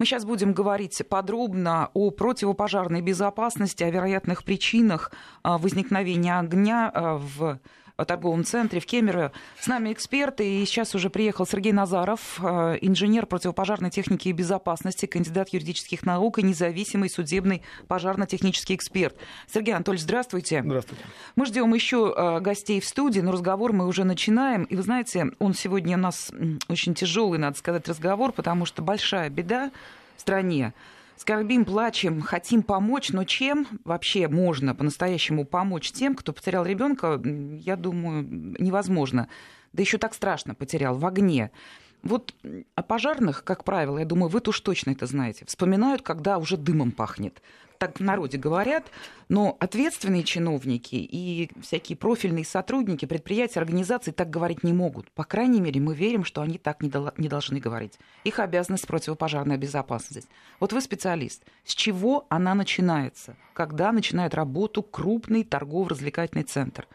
Мы сейчас будем говорить подробно о противопожарной безопасности, о вероятных причинах а, возникновения огня а, в торговом центре в Кемерово. С нами эксперты, и сейчас уже приехал Сергей Назаров, а, инженер противопожарной техники и безопасности, кандидат юридических наук и независимый судебный пожарно-технический эксперт. Сергей Анатольевич, здравствуйте. Здравствуйте. Мы ждем еще гостей в студии, но разговор мы уже начинаем. И вы знаете, он сегодня у нас очень тяжелый, надо сказать, разговор, потому что большая беда стране. Скорбим, плачем, хотим помочь, но чем вообще можно по-настоящему помочь тем, кто потерял ребенка, я думаю, невозможно. Да еще так страшно потерял в огне. Вот о пожарных, как правило, я думаю, вы-то уж точно это знаете, вспоминают, когда уже дымом пахнет так в народе говорят, но ответственные чиновники и всякие профильные сотрудники предприятия, организаций так говорить не могут. По крайней мере, мы верим, что они так не, не должны говорить. Их обязанность противопожарная безопасность. Вот вы специалист. С чего она начинается? Когда начинает работу крупный торгово-развлекательный центр?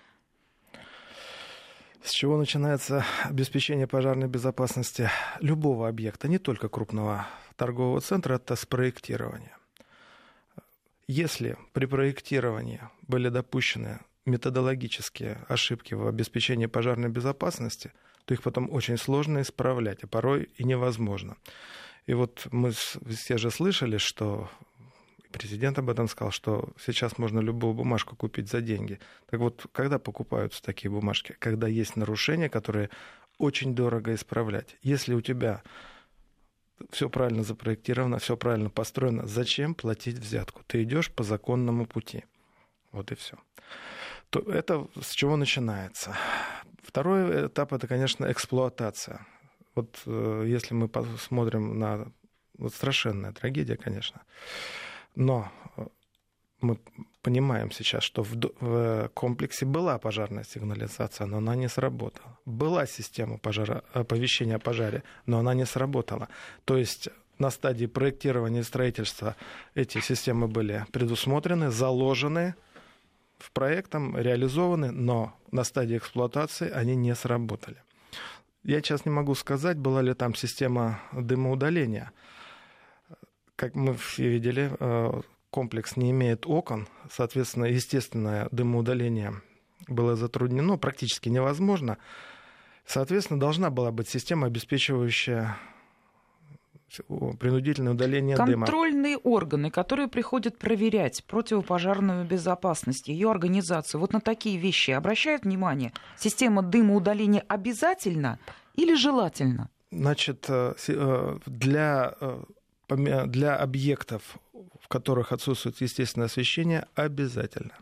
С чего начинается обеспечение пожарной безопасности любого объекта, не только крупного торгового центра, это с проектирования. Если при проектировании были допущены методологические ошибки в обеспечении пожарной безопасности, то их потом очень сложно исправлять, а порой и невозможно. И вот мы все же слышали, что президент об этом сказал, что сейчас можно любую бумажку купить за деньги. Так вот, когда покупаются такие бумажки? Когда есть нарушения, которые очень дорого исправлять. Если у тебя все правильно запроектировано, все правильно построено. Зачем платить взятку? Ты идешь по законному пути. Вот и все. То это с чего начинается? Второй этап это, конечно, эксплуатация. Вот э, если мы посмотрим на вот страшенная трагедия, конечно, но э, мы понимаем сейчас, что в, в комплексе была пожарная сигнализация, но она не сработала. Была система пожара, оповещения о пожаре, но она не сработала. То есть на стадии проектирования и строительства эти системы были предусмотрены, заложены в проектом, реализованы, но на стадии эксплуатации они не сработали. Я сейчас не могу сказать, была ли там система дымоудаления. Как мы все видели, э, комплекс не имеет окон, соответственно, естественное дымоудаление было затруднено, практически невозможно. Соответственно, должна была быть система, обеспечивающая принудительное удаление Контрольные дыма. Контрольные органы, которые приходят проверять противопожарную безопасность, ее организацию, вот на такие вещи обращают внимание? Система дымоудаления обязательно или желательно? Значит, э, э, для, э, для объектов в которых отсутствует естественное освещение, обязательно.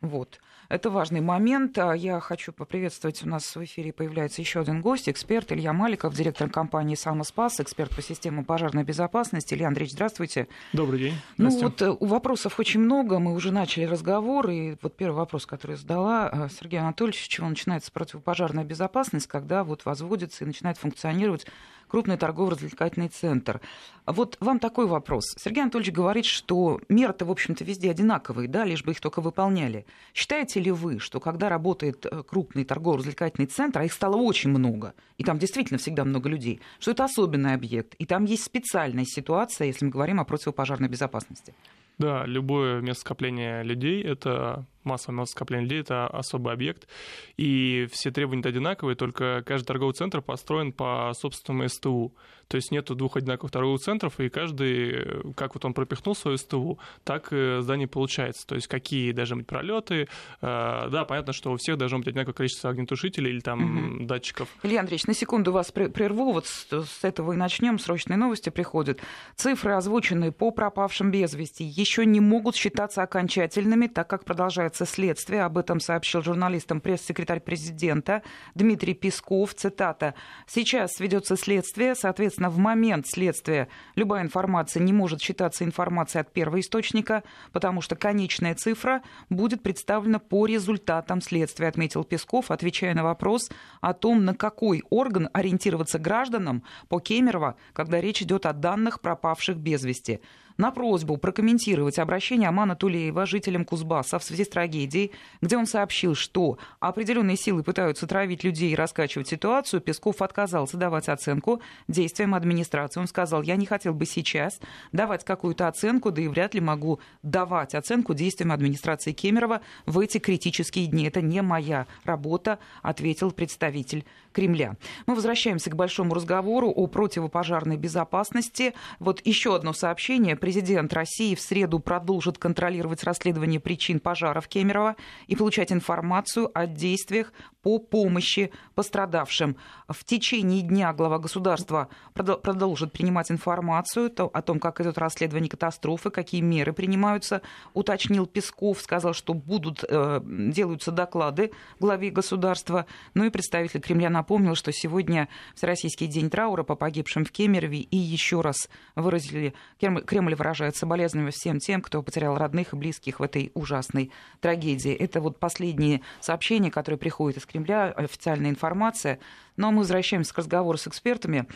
Вот. Это важный момент. А я хочу поприветствовать. У нас в эфире появляется еще один гость, эксперт Илья Маликов, директор компании «Самоспас», эксперт по системе пожарной безопасности. Илья Андреевич, здравствуйте. Добрый день. Ну вот э, у вопросов очень много. Мы уже начали разговор. И вот первый вопрос, который я задала э, Сергею Анатольевичу, с чего начинается противопожарная безопасность, когда вот возводится и начинает функционировать крупный торгово-развлекательный центр. Вот вам такой вопрос. Сергей Анатольевич говорит, что меры-то, в общем-то, везде одинаковые, да, лишь бы их только выполняли. Считаете ли вы, что когда работает э, крупный торгово-развлекательный центр, а их стало очень много, и там действительно всегда много людей, что это особенный объект, и там есть специальная ситуация, если мы говорим о противопожарной безопасности? Да, любое место скопления людей — это массовое скопление людей, это особый объект, и все требования одинаковые, только каждый торговый центр построен по собственному СТУ. То есть нету двух одинаковых торговых центров, и каждый, как вот он пропихнул свою СТУ, так здание получается. То есть какие должны быть пролеты. Э, да, понятно, что у всех должно быть одинаковое количество огнетушителей или там угу. датчиков. Илья Андреевич, на секунду вас прерву, вот с этого и начнем. Срочные новости приходят. Цифры, озвученные по пропавшим без вести, еще не могут считаться окончательными, так как продолжается ведется следствие. Об этом сообщил журналистам пресс-секретарь президента Дмитрий Песков. Цитата. «Сейчас ведется следствие. Соответственно, в момент следствия любая информация не может считаться информацией от первого источника, потому что конечная цифра будет представлена по результатам следствия», отметил Песков, отвечая на вопрос о том, на какой орган ориентироваться гражданам по Кемерово, когда речь идет о данных пропавших без вести. На просьбу прокомментировать обращение Амана Тулеева жителям Кузбасса в связи с трагедией, где он сообщил, что определенные силы пытаются травить людей и раскачивать ситуацию, Песков отказался давать оценку действиям администрации. Он сказал, я не хотел бы сейчас давать какую-то оценку, да и вряд ли могу давать оценку действиям администрации Кемерова в эти критические дни. Это не моя работа, ответил представитель Кремля. Мы возвращаемся к большому разговору о противопожарной безопасности. Вот еще одно сообщение. Президент России в среду продолжит контролировать расследование причин пожара в Кемерово и получать информацию о действиях по помощи пострадавшим. В течение дня глава государства продолжит принимать информацию о том, как идет расследование катастрофы, какие меры принимаются, уточнил Песков, сказал, что будут, э, делаются доклады главе государства. Ну и представитель Кремля напомнил, что сегодня Всероссийский день траура по погибшим в Кемерове и еще раз выразили, Кремль выражает соболезнования всем тем, кто потерял родных и близких в этой ужасной трагедии. Это вот последние сообщения, которые приходят из Кремля, официальная информация. Но мы возвращаемся к разговору с экспертами.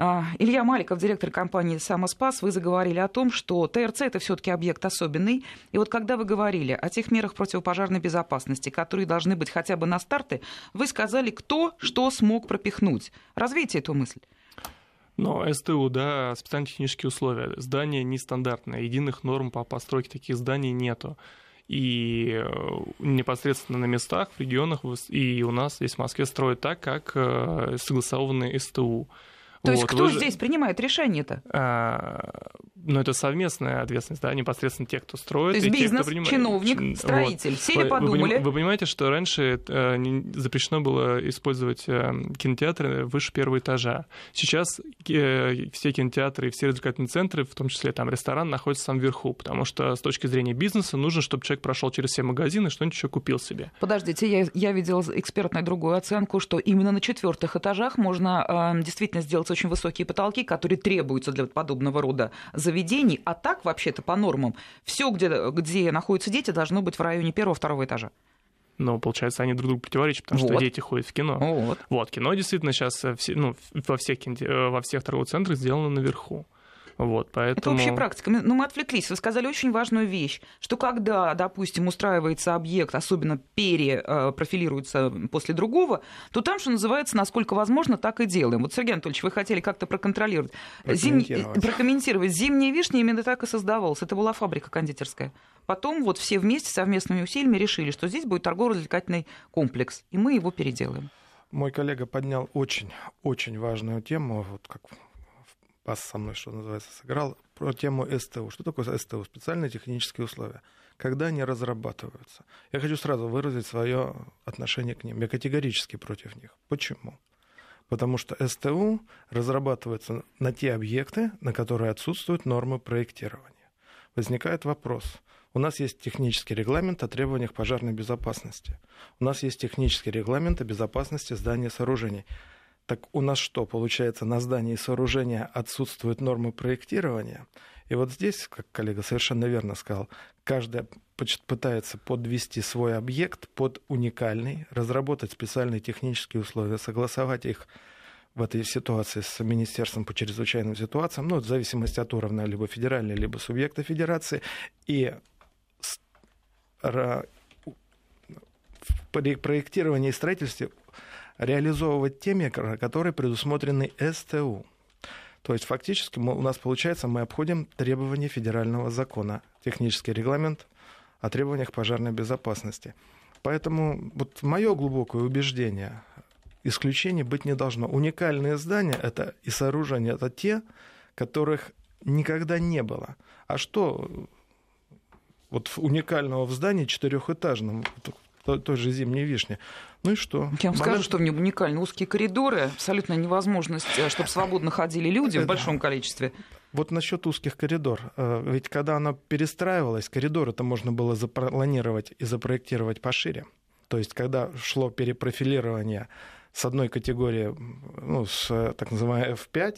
А, Илья Маликов, директор компании «Самоспас», вы заговорили о том, что ТРЦ – это все таки объект особенный. И вот когда вы говорили о тех мерах противопожарной безопасности, которые должны быть хотя бы на старты, вы сказали, кто что смог пропихнуть. Развейте эту мысль. Но СТУ, да, специальные технические условия. Здание нестандартное, единых норм по постройке таких зданий нету. И э, непосредственно на местах, в регионах и у нас здесь в Москве строят так, как э, согласованные СТУ. То вот, есть кто же... здесь принимает решение-то? А, ну, это совместная ответственность, да, непосредственно тех, кто строит. То есть бизнес, те, кто принимает... чиновник, строитель, вот. сели, подумали. Вы, вы понимаете, что раньше э, запрещено было использовать э, кинотеатры выше первого этажа. Сейчас э, все кинотеатры и все развлекательные центры, в том числе там ресторан, находятся там вверху, потому что с точки зрения бизнеса нужно, чтобы человек прошел через все магазины и что-нибудь еще купил себе. Подождите, я, я видела экспертную другую оценку, что именно на четвертых этажах можно э, действительно сделать очень высокие потолки, которые требуются для подобного рода заведений. А так, вообще-то, по нормам, все, где, где находятся дети, должно быть в районе первого-второго этажа. Но, получается, они друг другу противоречат, потому вот. что дети ходят в кино. Вот. вот, кино действительно сейчас все, ну, во, всех, э, во всех торговых центрах сделано наверху. Вот, поэтому... Это общая практика. Но мы отвлеклись. Вы сказали очень важную вещь, что когда, допустим, устраивается объект, особенно перепрофилируется после другого, то там, что называется, насколько возможно, так и делаем. Вот, Сергей Анатольевич, вы хотели как-то проконтролировать. Прокомментировать. Зим... Прокомментировать. Зимняя вишня именно так и создавалась. Это была фабрика кондитерская. Потом вот все вместе совместными усилиями решили, что здесь будет торгово-развлекательный комплекс, и мы его переделаем. Мой коллега поднял очень-очень важную тему, вот как пас со мной, что называется, сыграл, про тему СТУ. Что такое СТУ? Специальные технические условия. Когда они разрабатываются? Я хочу сразу выразить свое отношение к ним. Я категорически против них. Почему? Потому что СТУ разрабатывается на те объекты, на которые отсутствуют нормы проектирования. Возникает вопрос. У нас есть технический регламент о требованиях пожарной безопасности. У нас есть технический регламент о безопасности зданий и сооружений. Так у нас что, получается, на здании сооружения отсутствуют нормы проектирования? И вот здесь, как коллега совершенно верно сказал, каждая пытается подвести свой объект под уникальный, разработать специальные технические условия, согласовать их в этой ситуации с Министерством по чрезвычайным ситуациям, ну, в зависимости от уровня либо федеральной, либо субъекта федерации, и при проектировании и строительстве реализовывать те меры, которые предусмотрены СТУ. То есть фактически мы, у нас получается, мы обходим требования федерального закона, технический регламент о требованиях пожарной безопасности. Поэтому вот мое глубокое убеждение, исключений быть не должно. Уникальные здания это и сооружения это те, которых никогда не было. А что вот уникального в здании четырехэтажном, той, же зимней вишни. Ну и что? Я вам Момент... скажу, что в нем уникальны узкие коридоры, абсолютно невозможность, э, чтобы свободно ходили люди в большом количестве. Вот насчет узких коридор. Э, ведь когда она перестраивалась, коридор это можно было запланировать и запроектировать пошире. То есть, когда шло перепрофилирование с одной категории, ну, с так называемой F5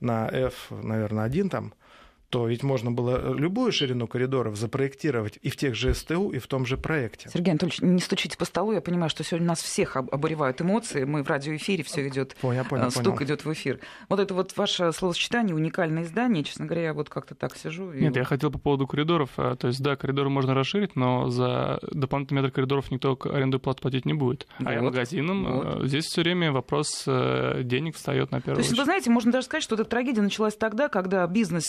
на F, наверное, 1 там, то ведь можно было любую ширину коридоров запроектировать и в тех же СТУ, и в том же проекте. Сергей Анатольевич, не стучите по столу, я понимаю, что сегодня нас всех обуревают эмоции, мы в радиоэфире, все идет, понял, понял, стук понял. идет в эфир. Вот это вот ваше словосочетание, уникальное издание, честно говоря, я вот как-то так сижу. И... Нет, я хотел по поводу коридоров, э, то есть да, коридоры можно расширить, но за дополнительный метр коридоров никто аренду плату платить не будет. Вот. А я магазином, вот. Э, здесь все время вопрос э, денег встает на первую То есть, вы знаете, можно даже сказать, что эта трагедия началась тогда, когда бизнес,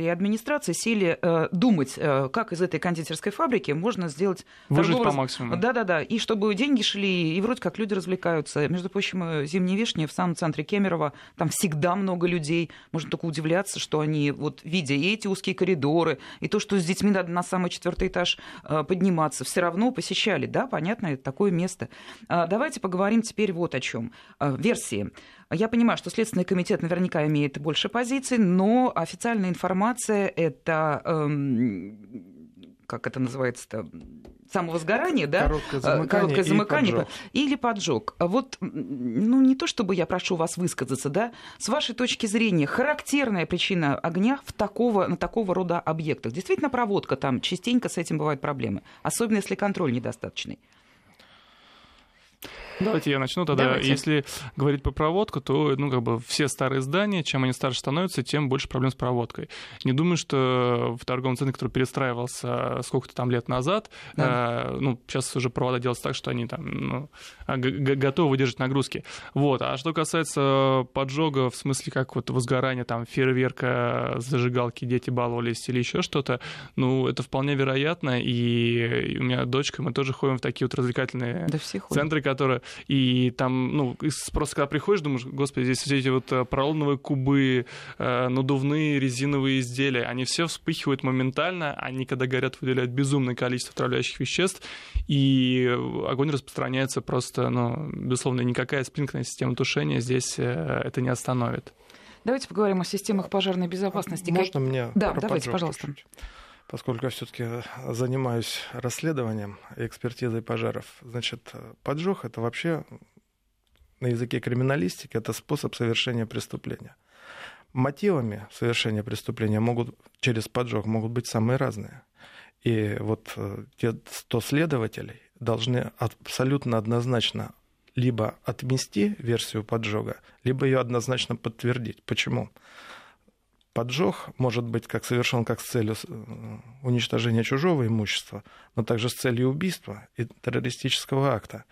строители и администрация сели э, думать, э, как из этой кондитерской фабрики можно сделать... Выжить торговый... по максимуму. Да-да-да, и чтобы деньги шли, и вроде как люди развлекаются. Между прочим, э, зимние вишни в самом центре Кемерово, там всегда много людей. Можно только удивляться, что они, вот видя и эти узкие коридоры, и то, что с детьми надо на самый четвертый этаж э, подниматься, все равно посещали. Да, понятно, это такое место. Э, давайте поговорим теперь вот о чем. Э, версии. Я понимаю, что Следственный комитет наверняка имеет больше позиций, но официальная информация это эм, как это называется-то, самовозгорание, да? Короткое э, замыкание, Короткое замыкание поджог. или поджог. Вот, ну, не то чтобы я прошу вас высказаться, да, с вашей точки зрения, характерная причина огня в такого, на такого рода объектах. Действительно, проводка там, частенько с этим бывают проблемы, особенно если контроль недостаточный. Давайте я начну тогда. Давайте. Если говорить по проводку, то ну, как бы все старые здания, чем они старше становятся, тем больше проблем с проводкой. Не думаю, что в торговом центре, который перестраивался сколько-то там лет назад, да. э, ну, сейчас уже провода делаются так, что они там ну, а, готовы выдержать нагрузки. Вот. А что касается поджога, в смысле как вот возгорание, там, фейерверка, зажигалки, дети баловались или еще что-то, ну, это вполне вероятно, и у меня дочка, мы тоже ходим в такие вот развлекательные да центры, которые и там, ну, просто когда приходишь, думаешь, господи, здесь все эти вот э, поролоновые кубы, э, надувные резиновые изделия, они все вспыхивают моментально, они, когда горят, выделяют безумное количество отравляющих веществ, и огонь распространяется просто, ну, безусловно, никакая спринкная система тушения здесь э, это не остановит. Давайте поговорим о системах пожарной безопасности. Можно как... мне? Да, давайте, пожалуйста. Чуть-чуть поскольку я все-таки занимаюсь расследованием и экспертизой пожаров, значит, поджог это вообще на языке криминалистики это способ совершения преступления. Мотивами совершения преступления могут через поджог могут быть самые разные. И вот э, те 100 следователей должны абсолютно однозначно либо отмести версию поджога, либо ее однозначно подтвердить. Почему? Поджог может быть как совершен как с целью э, уничтожения чужого имущества, но также с целью убийства и террористического акта.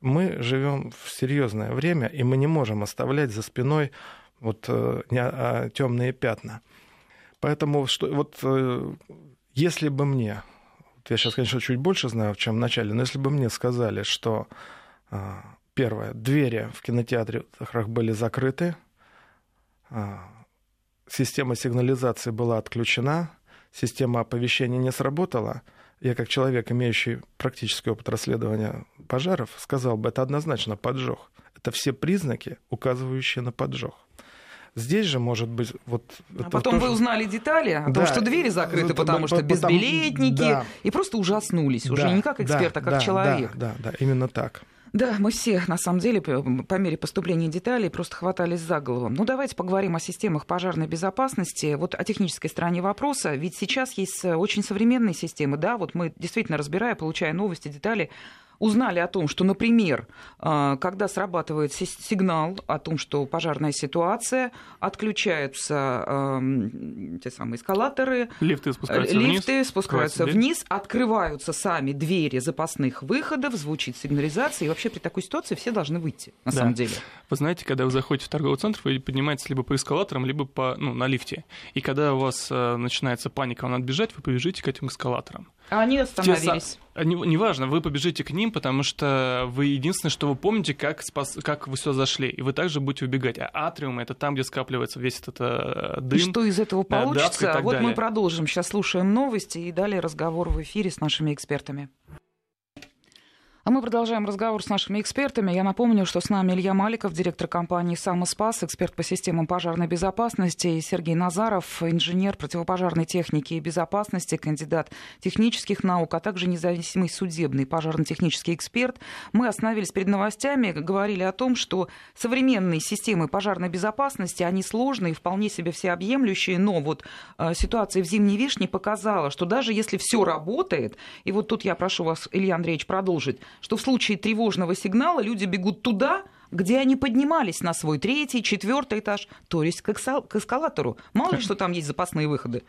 Мы живем в серьезное время, и мы не можем оставлять за спиной вот э, а, темные пятна. Поэтому что, вот э, если бы мне, вот я сейчас, конечно, чуть больше знаю, чем в начале, но если бы мне сказали, что первое, двери в кинотеатрах были закрыты, система сигнализации была отключена, система оповещения не сработала, я как человек, имеющий практический опыт расследования пожаров, сказал бы, это однозначно поджог. Это все признаки, указывающие на поджог. Здесь же может быть вот. А потом тоже... вы узнали детали о да, том, что двери закрыты, это, потому что безбилетники, да. и просто ужаснулись уже да, не как эксперт, да, а как да, человек. Да, да, да, именно так. Да, мы все, на самом деле, по мере поступления деталей просто хватались за голову. Ну, давайте поговорим о системах пожарной безопасности. Вот о технической стороне вопроса. Ведь сейчас есть э, очень современные системы, да, вот мы действительно разбирая, получая новости, детали, узнали о том, что, например, а, когда срабатывает сигнал о том, что пожарная ситуация, отключаются те самые эскалаторы, лифты спускаются лифты вниз, спускаются вниз, открываются сами двери запасных выходов, звучит сигнализация, и вообще при такой ситуации все должны выйти, на да. самом деле. Вы знаете, когда вы заходите в торговый центр, вы поднимаетесь либо по эскалаторам, либо по, ну, на лифте. И когда у вас э, начинается паника, вам надо бежать, вы побежите к этим эскалаторам. А они остановились. Неважно, не вы побежите к ним, потому что вы единственное, что вы помните, как, спас, как вы все зашли. И вы также будете убегать. А атриум это там, где скапливается весь этот э, дым. И что из этого получится? Да, вот далее. мы продолжим. Сейчас слушаем новости и далее разговор в эфире с нашими экспертами. А мы продолжаем разговор с нашими экспертами. Я напомню, что с нами Илья Маликов, директор компании «Самоспас», эксперт по системам пожарной безопасности, и Сергей Назаров, инженер противопожарной техники и безопасности, кандидат технических наук, а также независимый судебный пожарно-технический эксперт. Мы остановились перед новостями, говорили о том, что современные системы пожарной безопасности, они сложные, вполне себе всеобъемлющие, но вот э, ситуация в «Зимней вишне» показала, что даже если все работает, и вот тут я прошу вас, Илья Андреевич, продолжить, что в случае тревожного сигнала люди бегут туда, где они поднимались на свой третий, четвертый этаж, то есть к, эскалатору. Мало ли, что там есть запасные выходы.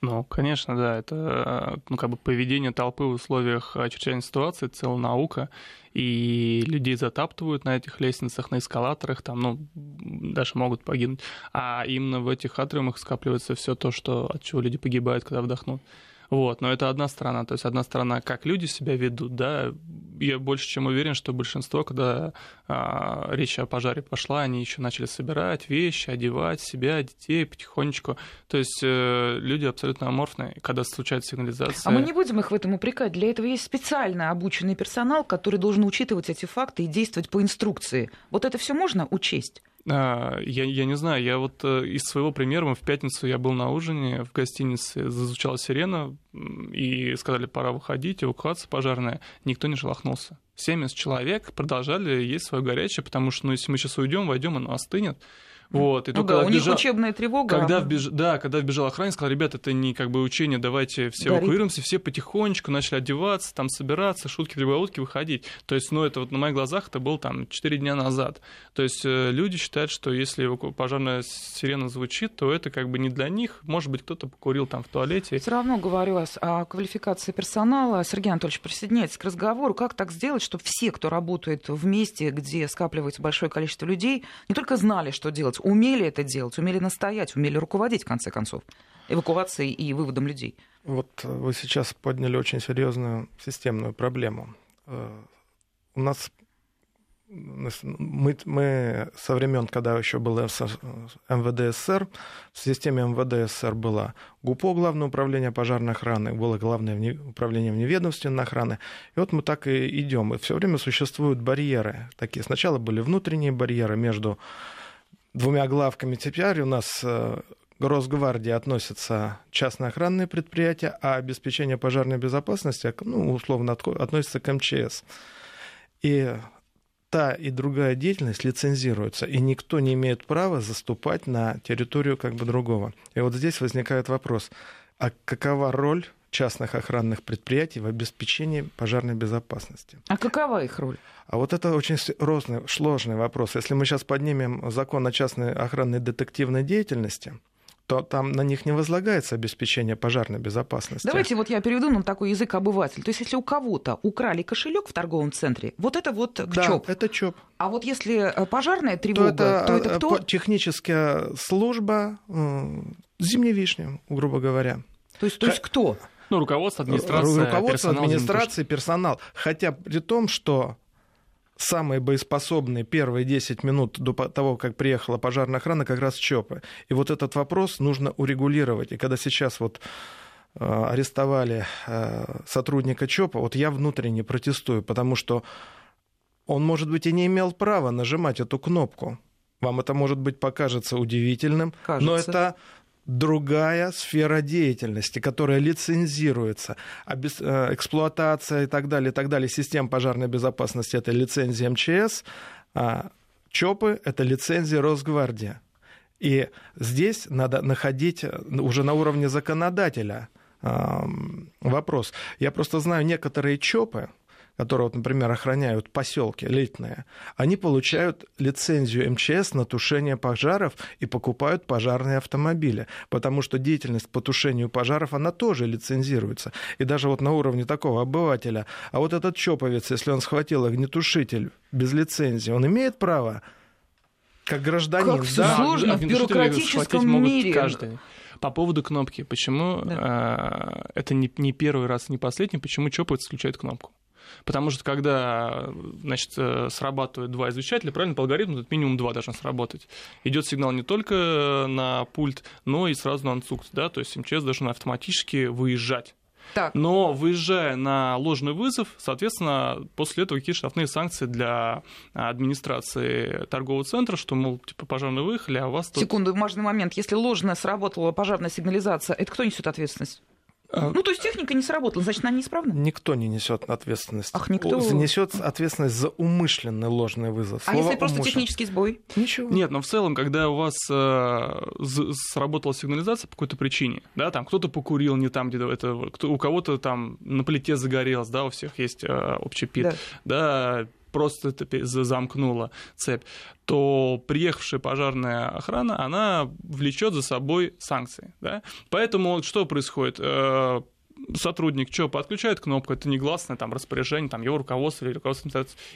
Ну, конечно, да, это ну, как бы поведение толпы в условиях чрезвычайной ситуации, целая наука, и людей затаптывают на этих лестницах, на эскалаторах, там, ну, даже могут погибнуть. А именно в этих атриумах скапливается все то, что, от чего люди погибают, когда вдохнут. Вот, но это одна сторона. То есть одна сторона, как люди себя ведут, да. Я больше чем уверен, что большинство, когда а, речь о пожаре пошла, они еще начали собирать вещи, одевать себя, детей потихонечку. То есть э, люди абсолютно аморфные, когда случается сигнализация. А мы не будем их в этом упрекать. Для этого есть специально обученный персонал, который должен учитывать эти факты и действовать по инструкции. Вот это все можно учесть? А, я, я не знаю, я вот э, из своего примера, в пятницу я был на ужине в гостинице, зазвучала сирена, и сказали, пора выходить, эвакуация пожарная, никто не шелохнулся. 70 человек продолжали есть свое горячее, потому что, ну, если мы сейчас уйдем, войдем, оно остынет. Вот, и ну да, у вбежал... них учебная тревога. Когда вбеж... Да, когда вбежал охранник, сказал, ребят, это не как бы учение, давайте все Горит. эвакуируемся, все потихонечку начали одеваться, там собираться, шутки в прибаутки выходить. То есть, ну, это вот на моих глазах это было там 4 дня назад. То есть, э, люди считают, что если пожарная сирена звучит, то это как бы не для них. Может быть, кто-то покурил там в туалете. Все равно говорю о квалификации персонала. Сергей Анатольевич присоединяется к разговору. Как так сделать, чтобы все, кто работает в месте, где скапливается большое количество людей, не только знали, что делать, делать, умели это делать, умели настоять, умели руководить, в конце концов, эвакуацией и выводом людей. Вот вы сейчас подняли очень серьезную системную проблему. Э, у нас мы, мы со времен, когда еще было МВД СССР, в системе МВД СССР было ГУПО, Главное управление пожарной охраны, было Главное управление вневедомственной охраны. И вот мы так и идем. И все время существуют барьеры. Такие. Сначала были внутренние барьеры между двумя главками теперь у нас э, к Росгвардии относятся частные охранные предприятия, а обеспечение пожарной безопасности, ну, условно, относится к МЧС. И та и другая деятельность лицензируется, и никто не имеет права заступать на территорию как бы другого. И вот здесь возникает вопрос, а какова роль частных охранных предприятий в обеспечении пожарной безопасности. А какова их роль? А вот это очень сложный, сложный вопрос. Если мы сейчас поднимем закон о частной охранной детективной деятельности, то там на них не возлагается обеспечение пожарной безопасности. Давайте вот я переведу на такой язык обыватель. То есть если у кого-то украли кошелек в торговом центре, вот это вот да, ЧОП. это ЧОП. А вот если э, пожарная тревога, то это, то это э, кто? Техническая служба зимней вишни, грубо говоря. То есть, то есть кто? Ну, руководство, администрация, Руководство, персонал, администрация, персонал. Хотя при том, что самые боеспособные первые 10 минут до того, как приехала пожарная охрана, как раз ЧОПы. И вот этот вопрос нужно урегулировать. И когда сейчас вот э, арестовали э, сотрудника ЧОПа, вот я внутренне протестую, потому что он, может быть, и не имел права нажимать эту кнопку. Вам это, может быть, покажется удивительным, Кажется. но это другая сфера деятельности, которая лицензируется. Э, эксплуатация и так далее, и так далее, систем пожарной безопасности – это лицензия МЧС, а ЧОПы – это лицензия Росгвардии. И здесь надо находить уже на уровне законодателя вопрос. Я просто знаю некоторые ЧОПы, которые, вот, например, охраняют поселки элитные, они получают лицензию МЧС на тушение пожаров и покупают пожарные автомобили, потому что деятельность по тушению пожаров, она тоже лицензируется. И даже вот на уровне такого обывателя, а вот этот чоповец, если он схватил огнетушитель без лицензии, он имеет право как гражданин. Как да? сложно в бюрократическом мире. Каждый. По поводу кнопки. Почему да. э, это не, не первый раз, не последний, почему чоповец включает кнопку? Потому что когда значит, э, срабатывают два извещателя, правильно, по алгоритму тут минимум два должно сработать. Идет сигнал не только на пульт, но и сразу на ансукт, да, то есть МЧС должен автоматически выезжать. Так. Но выезжая на ложный вызов, соответственно, после этого какие штрафные санкции для администрации торгового центра, что, мол, типа, пожарные выехали, а у вас тут... Секунду, важный момент. Если ложно сработала пожарная сигнализация, это кто несет ответственность? А, ну, то есть техника не сработала, значит, она неисправна? Никто не несет ответственность. Ах, никто? Несет ответственность за умышленный ложный вызов. А Слово если просто технический сбой? Ничего. Нет, но в целом, когда у вас э, сработала сигнализация по какой-то причине, да, там кто-то покурил не там, где это, кто, у кого-то там на плите загорелось, да, у всех есть э, общий пит, да, да просто это замкнула цепь, то приехавшая пожарная охрана, она влечет за собой санкции. Да? Поэтому что происходит? Сотрудник что, подключает кнопку, это негласное там распоряжение, там его руководство или руководство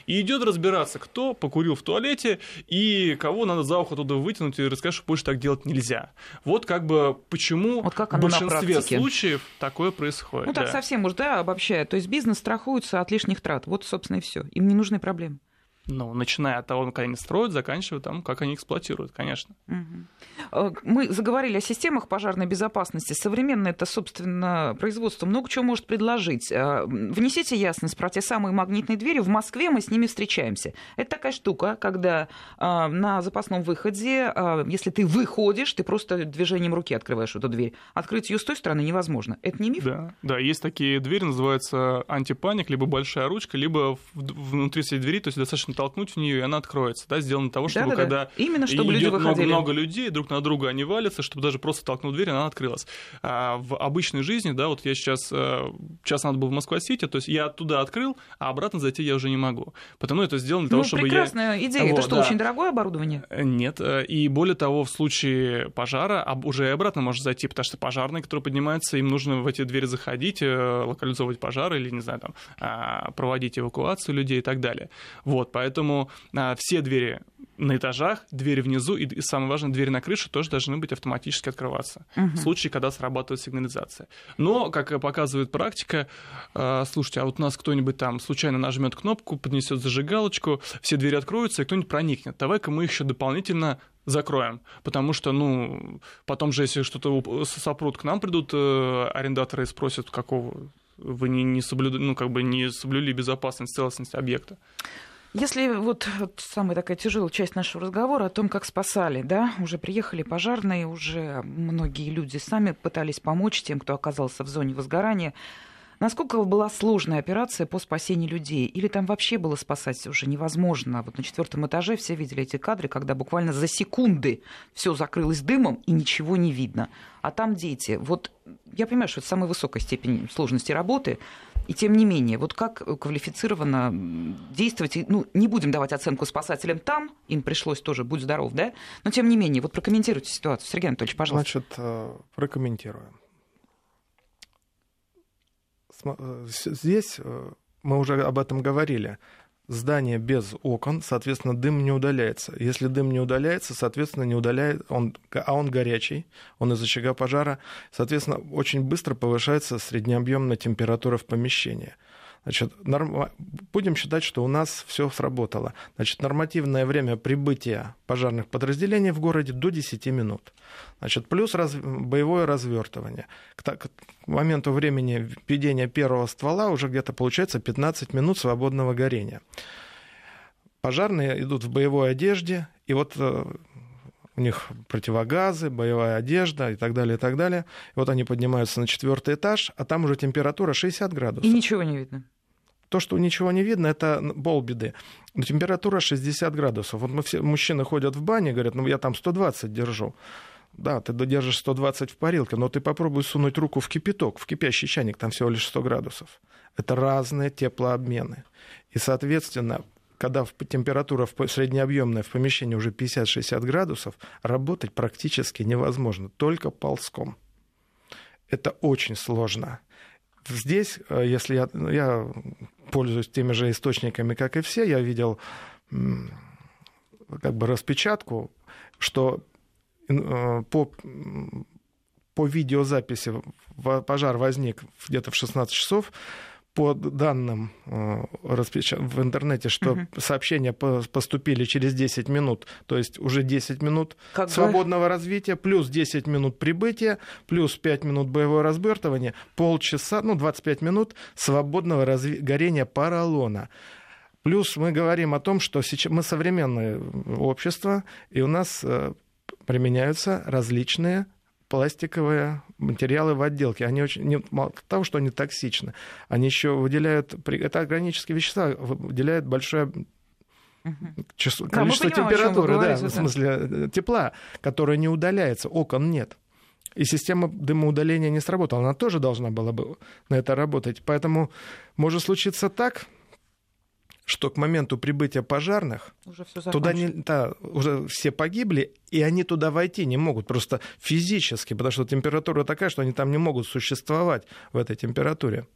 и идет разбираться, кто покурил в туалете и кого надо за ухо туда вытянуть и рассказать, что больше так делать нельзя. Вот как бы почему вот как в большинстве случаев такое происходит. Ну так да. совсем уж, да, обобщая. То есть бизнес страхуется от лишних трат. Вот, собственно, и все. Им не нужны проблемы. Ну, начиная от того, как они строят, заканчивая там, как они эксплуатируют, конечно. Угу. Мы заговорили о системах пожарной безопасности. Современное это, собственно, производство много чего может предложить. Э, внесите ясность про те самые магнитные двери. В Москве мы с ними встречаемся. Это такая штука, когда э, на запасном выходе, если ты выходишь, ты просто движением руки открываешь эту дверь. Открыть ее с той стороны невозможно. Это не миф? Да, да есть такие двери, называются антипаник, либо большая ручка, либо внутри всей двери, то есть достаточно толкнуть в нее, и она откроется. Да, сделано того, чтобы да, да, когда да. Именно, чтобы идет много, много людей, друг на друга они валятся, чтобы даже просто толкнуть дверь, она открылась. А в обычной жизни, да, вот я сейчас, сейчас э, надо было в Москва-Сити, то есть я оттуда открыл, а обратно зайти я уже не могу. Потому это сделано для ну, того, чтобы прекрасная я... идея. Вот, Это что, да. очень дорогое оборудование? Э, нет. Э, и более того, в случае пожара уже и обратно можно зайти, потому что пожарные, которые поднимаются, им нужно в эти двери заходить, локализовывать пожары или, не знаю, там, а, проводить эвакуацию людей и так далее. Вот, поэтому а, все двери на этажах, двери внизу и, и самое важное, двери на крыше тоже должны быть автоматически открываться угу. в случае, когда срабатывает сигнализация. Но, как показывает практика, э, слушайте, а вот у нас кто-нибудь там случайно нажмет кнопку, поднесет зажигалочку, все двери откроются, и кто-нибудь проникнет. Давай-ка мы еще дополнительно закроем. Потому что, ну, потом же, если что-то сопрут, к нам придут э, арендаторы и спросят, какого вы не, не, соблюд... ну, как бы не соблюли безопасность, целостность объекта. Если вот, вот самая такая тяжелая часть нашего разговора о том, как спасали, да, уже приехали пожарные, уже многие люди сами пытались помочь тем, кто оказался в зоне возгорания. Насколько была сложная операция по спасению людей? Или там вообще было спасать уже невозможно? Вот на четвертом этаже все видели эти кадры, когда буквально за секунды все закрылось дымом и ничего не видно. А там дети. Вот я понимаю, что это самая высокая степень сложности работы, и тем не менее, вот как квалифицированно действовать, ну, не будем давать оценку спасателям там, им пришлось тоже, будь здоров, да, но тем не менее, вот прокомментируйте ситуацию. Сергей Анатольевич, пожалуйста. Значит, э, прокомментируем. Э, здесь э, мы уже об этом говорили здание без окон, соответственно, дым не удаляется. Если дым не удаляется, соответственно, не удаляет он, а он горячий, он из очага пожара, соответственно, очень быстро повышается среднеобъемная температура в помещении. Значит, норм... будем считать, что у нас все сработало. Значит, нормативное время прибытия пожарных подразделений в городе до 10 минут. Значит, плюс раз... боевое развертывание. К, к моменту времени введения первого ствола уже где-то получается 15 минут свободного горения. Пожарные идут в боевой одежде, и вот э, у них противогазы, боевая одежда и так далее, и так далее. И вот они поднимаются на четвертый этаж, а там уже температура 60 градусов. И ничего не видно. То, что ничего не видно, это полбеды. Но температура 60 градусов. Вот мы все, мужчины ходят в бане, говорят, ну я там 120 держу. Да, ты держишь 120 в парилке, но ты попробуй сунуть руку в кипяток, в кипящий чайник, там всего лишь 100 градусов. Это разные теплообмены. И, соответственно, когда температура среднеобъемная в помещении уже 50-60 градусов, работать практически невозможно, только ползком. Это очень сложно. Здесь, э, если я, ну, я пользуюсь теми же источниками, как и все, я видел как бы распечатку, что э, по, по видеозаписи пожар возник где-то в 16 часов, по данным э, в интернете, что угу. сообщения поступили через 10 минут, то есть уже 10 минут как свободного бы... развития, плюс 10 минут прибытия, плюс 5 минут боевого разбертывания, полчаса, ну, 25 минут свободного разви... горения поролона. Плюс мы говорим о том, что сейчас мы современное общество, и у нас э, применяются различные пластиковые материалы в отделке. Они очень, не, мало того, что они токсичны, они еще выделяют, это органические вещества, выделяют большое число, да, количество понимаем, температуры, да, в смысле э, тепла, которое не удаляется, окон нет. И система дымоудаления не сработала. Она тоже должна была бы на это работать. Поэтому может случиться так, что к моменту прибытия пожарных уже туда не, да, уже все погибли, и они туда войти не могут просто физически, потому что температура такая, что они там не могут существовать в этой температуре.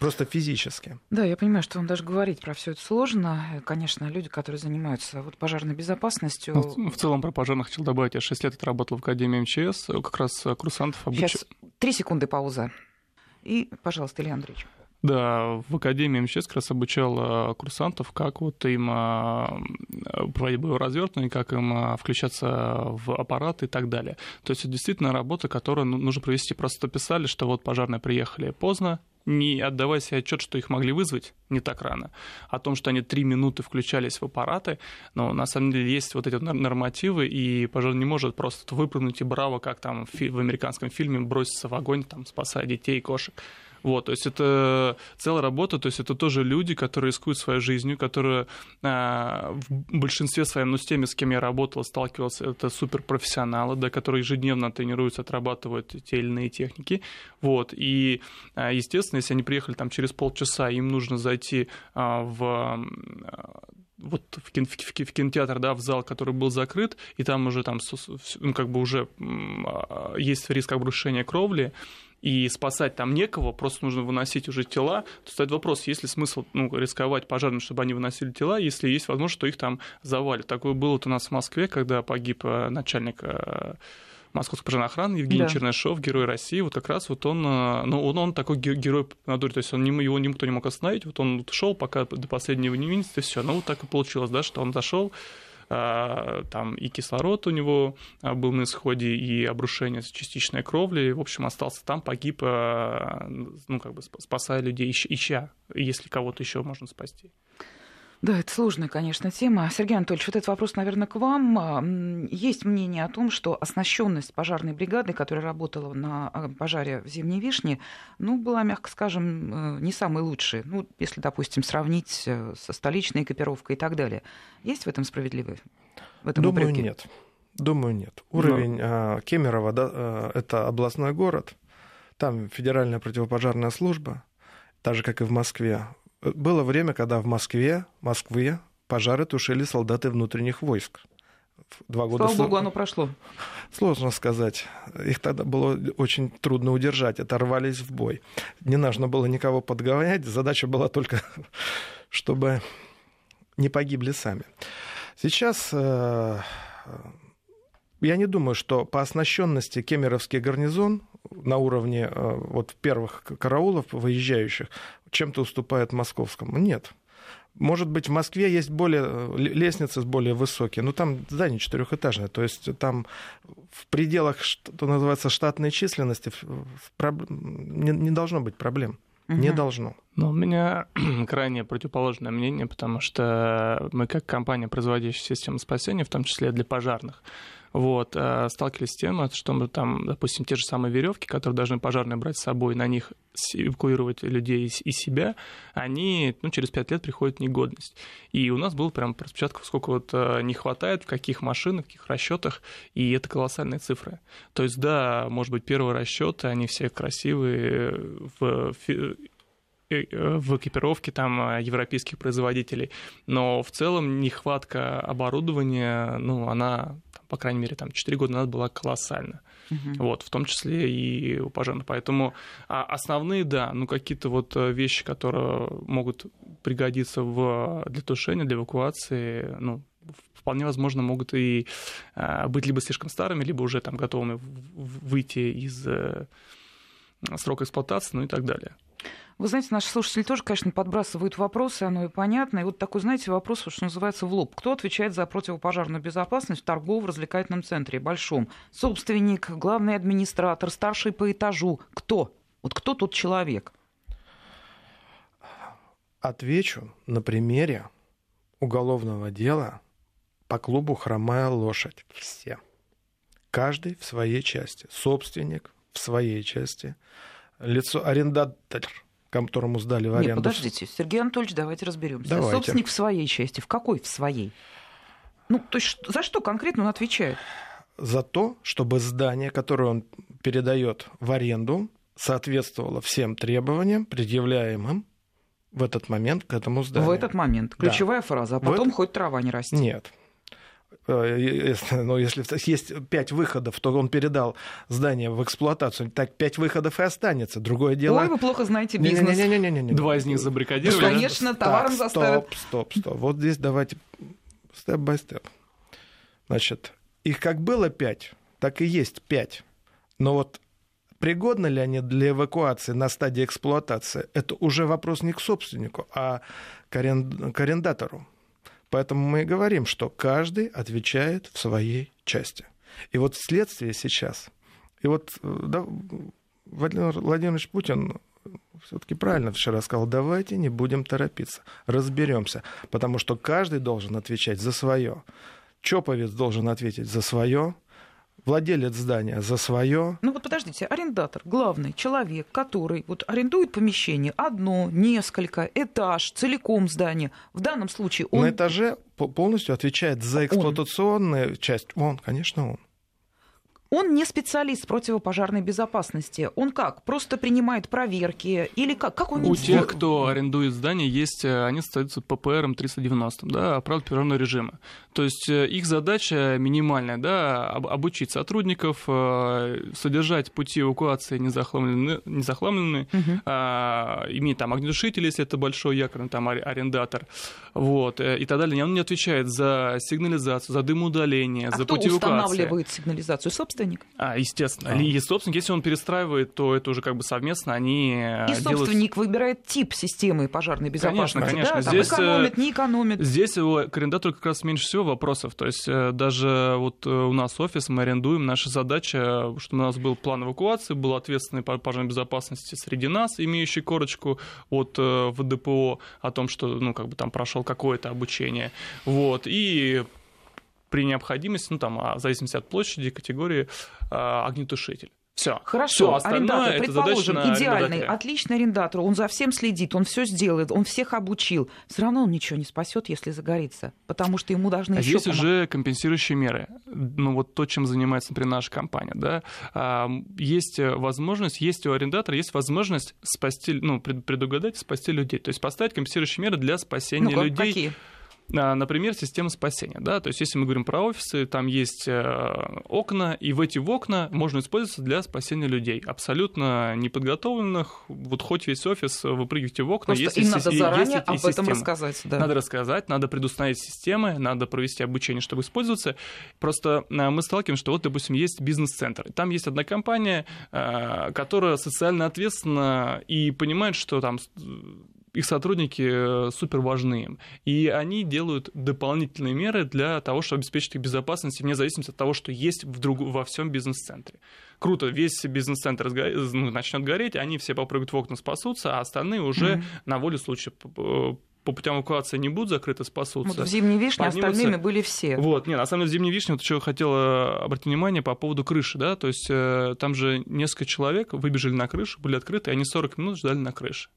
Просто физически. Да, я понимаю, что вам даже говорить про все это сложно. Конечно, люди, которые занимаются вот пожарной безопасностью. Ну, в целом про пожарных хотел добавить. Я 6 лет отработал в Академии МЧС, как раз курсантов обучал. Сейчас три секунды пауза. И, пожалуйста, Илья Андреевич. Да, в Академии МЧС как раз обучал а, курсантов, как вот им а, проводить боевое развертывание, как им а, включаться в аппарат и так далее. То есть это действительно работа, которую ну, нужно провести. Просто писали, что вот пожарные приехали поздно, не отдавая себе отчет, что их могли вызвать не так рано, о том, что они три минуты включались в аппараты, но на самом деле есть вот эти нормативы, и пожарный не может просто выпрыгнуть и браво, как там в американском фильме, броситься в огонь, там, спасая детей и кошек. Вот, то есть это целая работа, то есть это тоже люди, которые рискуют своей жизнью, которые а, в большинстве своем, ну, с теми, с кем я работал, сталкивался, это суперпрофессионалы, да, которые ежедневно тренируются, отрабатывают те или иные техники, вот, и, а, естественно, если они приехали там через полчаса, им нужно зайти а, в вот в, кино, в, в кинотеатр, да, в зал, который был закрыт, и там уже там, ну, как бы уже есть риск обрушения кровли, и спасать там некого, просто нужно выносить уже тела, то стоит вопрос, есть ли смысл ну, рисковать пожарным, чтобы они выносили тела, если есть возможность, что их там завалят. Такое было вот у нас в Москве, когда погиб э, начальник э, Московской пожарной охраны Евгений да. Чернышов, герой России, вот как раз вот он, э, ну, он, он такой герой на дуре, то есть он, его никто не мог остановить, вот он шел пока до последнего не видит, и все. Ну, вот так и получилось, да, что он зашел, там и кислород у него а, был на исходе, и обрушение частичной кровли, в общем, остался там, погиб, а, ну, как бы спасая людей, ища, если кого-то еще можно спасти. Да, это сложная, конечно, тема. Сергей Анатольевич, вот этот вопрос, наверное, к вам. Есть мнение о том, что оснащенность пожарной бригады, которая работала на а, пожаре в Зимней Вишне, ну, была, мягко скажем, э, не самой лучшей. Ну, если, допустим, сравнить э, со столичной экипировкой и так далее. Есть в этом справедливый? В этом Думаю, упреке? нет. Думаю, нет. Уровень Но... Кемерово, да, э, это областной город, там федеральная противопожарная служба, так же, как и в Москве, было время, когда в Москве, Москве пожары тушили солдаты внутренних войск. Два года Слава богу, оно прошло. Сложно сказать. Их тогда было очень трудно удержать. Это рвались в бой. Не нужно было никого подгонять. Задача была только, чтобы не погибли сами. Сейчас э, я не думаю, что по оснащенности кемеровский гарнизон на уровне э, вот первых караулов выезжающих чем-то уступает московскому. Нет. Может быть, в Москве есть более э, лестницы более высокие, но там здание четырехэтажное, то есть там в пределах, что называется, штатной численности не, не должно быть проблем. Угу. Не должно. Ну, у меня крайне противоположное мнение, потому что мы как компания, производящая систему спасения, в том числе для пожарных, вот, э, сталкивались с тем, что мы там, допустим, те же самые веревки, которые должны пожарные брать с собой, на них эвакуировать людей и себя, они ну, через пять лет приходят в негодность. И у нас было прям распечатка, сколько вот э, не хватает, в каких машинах, в каких расчетах, и это колоссальные цифры. То есть, да, может быть, первые расчеты, они все красивые, в в экипировке там европейских производителей, но в целом нехватка оборудования, ну, она по крайней мере, там 4 года назад была колоссальна. Uh-huh. Вот, в том числе и у пожарных. Поэтому а основные, да, ну какие-то вот э, вещи, которые могут пригодиться в, для тушения, для эвакуации, ну, вполне возможно, могут и а, быть либо слишком старыми, либо уже там готовыми выйти из срока эксплуатации, ну и так далее. Вы знаете, наши слушатели тоже, конечно, подбрасывают вопросы, оно и понятно. И вот такой, знаете, вопрос, что называется, в лоб. Кто отвечает за противопожарную безопасность в торгово-развлекательном центре большом? Собственник, главный администратор, старший по этажу? Кто? Вот кто тот человек? Отвечу на примере уголовного дела по клубу «Хромая лошадь». Все. Каждый в своей части. Собственник в своей части. Лицо арендатор, которому сдали в аренду. Нет, подождите, Сергей Анатольевич, давайте разберемся. Давайте. Собственник в своей части. В какой в своей? Ну, то есть за что конкретно он отвечает? За то, чтобы здание, которое он передает в аренду, соответствовало всем требованиям, предъявляемым в этот момент к этому зданию. В этот момент. Ключевая да. фраза. А потом в... хоть трава не растет. Нет. Э, но если есть пять выходов, то он передал здание в эксплуатацию, так пять выходов и останется. Другое дело... Ой, вы плохо знаете бизнес. Не, не, не, не, не, Два из них забаррикадировали. Ну, конечно, товаром так, заставят. Стоп, стоп, стоп. Вот здесь давайте степ-бай-степ. Значит, их как было пять, так и есть пять. Но вот пригодны ли они для эвакуации на стадии эксплуатации, это уже вопрос не к собственнику, а к арендатору. Поэтому мы и говорим, что каждый отвечает в своей части. И вот следствие сейчас, и вот э, да, Владимир Владимирович Путин все-таки правильно вчера сказал, давайте не будем торопиться, разберемся, потому что каждый должен отвечать за свое. Чоповец должен ответить за свое, владелец здания за свое. Ну вот подождите, арендатор, главный человек, который вот арендует помещение одно, несколько, этаж, целиком здание. В данном случае он... На этаже полностью отвечает за эксплуатационную он. часть. Он, конечно, он. Он не специалист противопожарной безопасности. Он как? Просто принимает проверки? Или как? как он У тех, кто арендует здание, есть, э, они остаются ППР 390, да, правил пожарного режима. То есть э, их задача минимальная, да, обучить сотрудников, э, содержать пути эвакуации незахламленные, незахламленные угу. а, иметь там огнетушители, если это большой якорный там арендатор, вот, и так далее. Он не отвечает за сигнализацию, за дымоудаление, а за кто пути эвакуации. устанавливает сигнализацию? Собственно, собственник? А, естественно. А. И собственник, если он перестраивает, то это уже как бы совместно они э, И делают... собственник выбирает тип системы пожарной безопасности. Конечно, конечно. Да? Здесь, там экономит, не экономит. Здесь у арендатору как раз меньше всего вопросов. То есть э, даже вот э, у нас офис, мы арендуем, наша задача, чтобы у нас был план эвакуации, был ответственный по пожарной безопасности среди нас, имеющий корочку от ВДПО о том, что ну, как бы там прошел какое-то обучение. Вот. И при необходимости, ну там, а, в зависимости от площади, категории, а, огнетушитель. Все. Хорошо, все арендатор, предположим, идеальный, отличный арендатор, он за всем следит, он все сделает, он всех обучил. Все равно он ничего не спасет, если загорится, потому что ему должны а еще Здесь уже компенсирующие меры. Ну вот то, чем занимается, например, наша компания. Да? А, есть возможность, есть у арендатора, есть возможность спасти, ну, предугадать, спасти людей. То есть поставить компенсирующие меры для спасения ну, людей. Какие? А, например, система спасения. Да? То есть, если мы говорим про офисы, там есть э, окна, и в эти окна можно использоваться для спасения людей, абсолютно неподготовленных. Вот хоть весь офис выпрыгивайте в окна. Просто если им надо заранее об этом рассказать. Да. Надо рассказать, надо предустановить системы, надо провести обучение, чтобы использоваться. Просто э, мы сталкиваемся, что вот, допустим, есть бизнес-центр. Там есть одна компания, э, которая социально ответственна и понимает, что там их сотрудники э, супер важны. И они делают дополнительные меры для того, чтобы обеспечить их безопасность, вне зависимости от того, что есть в друг... во всем бизнес-центре. Круто, весь бизнес-центр ну, начнет гореть, они все попрыгают в окна, спасутся, а остальные уже mm-hmm. на волю случая по путям эвакуации не будут закрыты, спасутся. Вот в «Зимней вишне» поднимутся... остальными были все. Вот, нет, на самом деле в «Зимней вишне» вот еще хотела обратить внимание по поводу крыши, да, то есть э, там же несколько человек выбежали на крышу, были открыты, и они 40 минут ждали на крыше.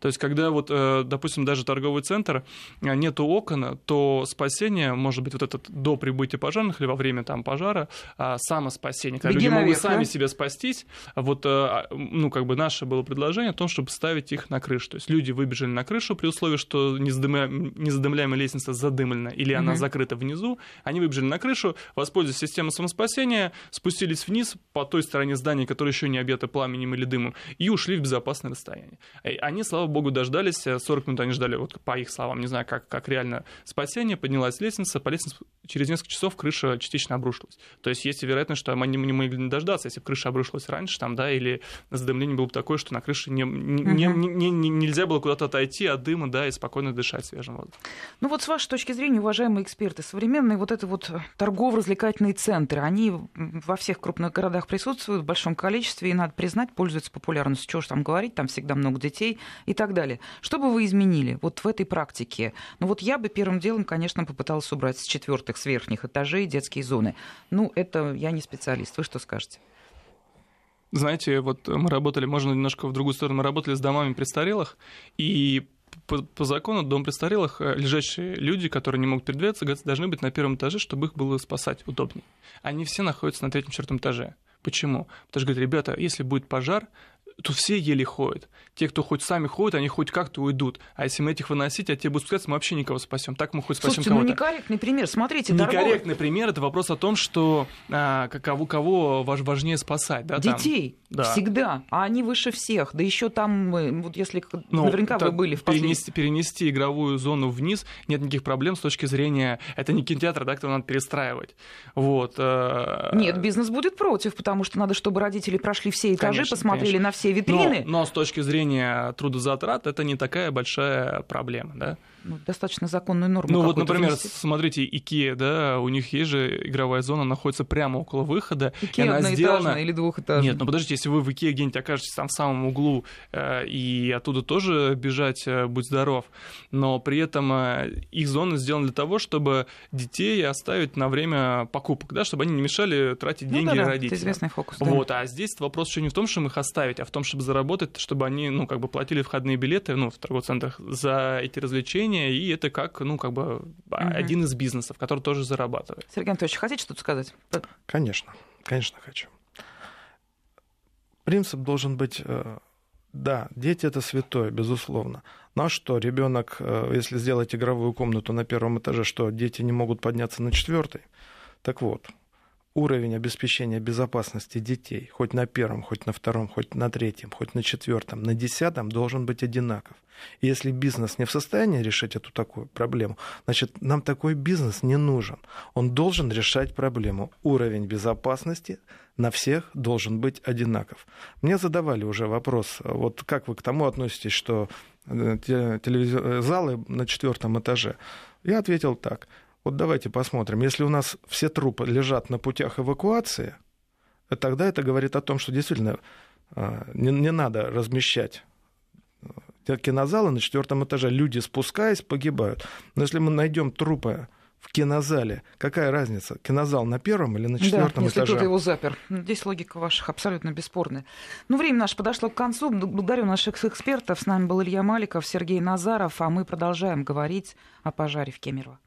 То есть, когда вот, э, допустим, даже торговый центр, э, нету окон, то спасение, может быть, вот это до прибытия пожарных или во время там пожара, а самоспасение, когда Беги люди наверх, могут сами да? себя спастись, вот, э, а, ну, как бы наше было предложение о том, чтобы ставить их на крышу. То есть люди выбежали на крышу при условии, что незадымляемая лестница задымлена или она угу. закрыта внизу, они выбежали на крышу, воспользовались системой самоспасения, спустились вниз по той стороне здания, которое еще не объято пламенем или дымом, и ушли в безопасное расстояние. Они, слава богу, дождались. 40 минут они ждали, вот по их словам, не знаю, как, как реально спасение. Поднялась лестница, по лестнице через несколько часов крыша частично обрушилась. То есть есть вероятность, что они не могли не дождаться, если бы крыша обрушилась раньше, там, да, или задымление было бы такое, что на крыше не, не, не, не, не, нельзя было куда-то отойти от дыма, да, и спокойно дышать свежим воздухом. Ну вот с вашей точки зрения, уважаемые эксперты, современные вот это вот торгово-развлекательные центры, они во всех крупных городах присутствуют в большом количестве, и, надо признать, пользуются популярностью. Чего ж там говорить, там всегда много детей и так далее. Что бы вы изменили вот в этой практике? Ну вот я бы первым делом, конечно, попыталась убрать с четвертых, с верхних этажей детские зоны. Ну, это я не специалист. Вы что скажете? Знаете, вот мы работали, можно немножко в другую сторону, мы работали с домами престарелых, и по, по закону дом престарелых э, лежащие люди, которые не могут передвигаться, должны быть на первом этаже, чтобы их было спасать удобнее. Они все находятся на третьем-четвертом этаже. Почему? Потому что говорят, ребята, если будет пожар, тут все еле ходят. Те, кто хоть сами ходят, они хоть как-то уйдут. А если мы этих выносить, а те будут спускаться, мы вообще никого спасем. Так мы хоть спасем Слушайте, кого-то. ну некорректный пример. Смотрите, Некорректный торговый... пример – это вопрос о том, что а, кого, кого важнее спасать. Да, Детей. Там. Да. Всегда. А они выше всех. Да еще там, вот если ну, наверняка вы были в последний... перенести, перенести игровую зону вниз нет никаких проблем с точки зрения... Это не кинотеатр, да, который надо перестраивать. Вот. Э, нет, бизнес будет против, потому что надо, чтобы родители прошли все этажи, конечно, посмотрели конечно. на все витрины. Но, но с точки зрения трудозатрат это не такая большая проблема, да? Ну, достаточно законную норму. Ну вот, например, внести. смотрите, Икея, да, у них есть же игровая зона, находится прямо около выхода. Икея она сделана... или двухэтажная? Нет, ну подождите, если вы в Икее где-нибудь окажетесь там в самом углу, э, и оттуда тоже бежать, э, будь здоров, но при этом э, их зона сделана для того, чтобы детей оставить на время покупок, да, чтобы они не мешали тратить ну, деньги да, да, родителям. Это известный фокус. Да. Вот, а здесь вопрос еще не в том, чтобы их оставить, а в том, чтобы заработать, чтобы они, ну, как бы платили входные билеты, ну, в торговых центрах за эти развлечения, обучение, и это как, ну, как бы угу. один из бизнесов, который тоже зарабатывает. Сергей Анатольевич, хотите что-то сказать? Конечно, конечно хочу. Принцип должен быть, э, да, дети это святое, безусловно. Но что, ребенок, э, если сделать игровую комнату на первом этаже, что дети не могут подняться на четвертый? Так вот, уровень обеспечения безопасности детей, хоть на первом, хоть на втором, хоть на третьем, хоть на четвертом, на десятом, должен быть одинаков. И если бизнес не в состоянии решить эту такую проблему, значит, нам такой бизнес не нужен. Он должен решать проблему. Уровень безопасности на всех должен быть одинаков. Мне задавали уже вопрос, вот как вы к тому относитесь, что э, телевизор... залы на четвертом этаже? Я ответил так – вот давайте посмотрим. Если у нас все трупы лежат на путях эвакуации, тогда это говорит о том, что действительно а, не, не надо размещать э, кинозалы на четвертом этаже. Люди, спускаясь, погибают. Но если мы найдем трупы в кинозале, какая разница, кинозал на первом или на четвертом да, если кто-то его запер. Здесь логика ваших абсолютно бесспорная. Ну, время наше подошло к концу. Благодарю наших экспертов. С нами был Илья Маликов, Сергей Назаров, а мы продолжаем говорить о пожаре в Кемерово.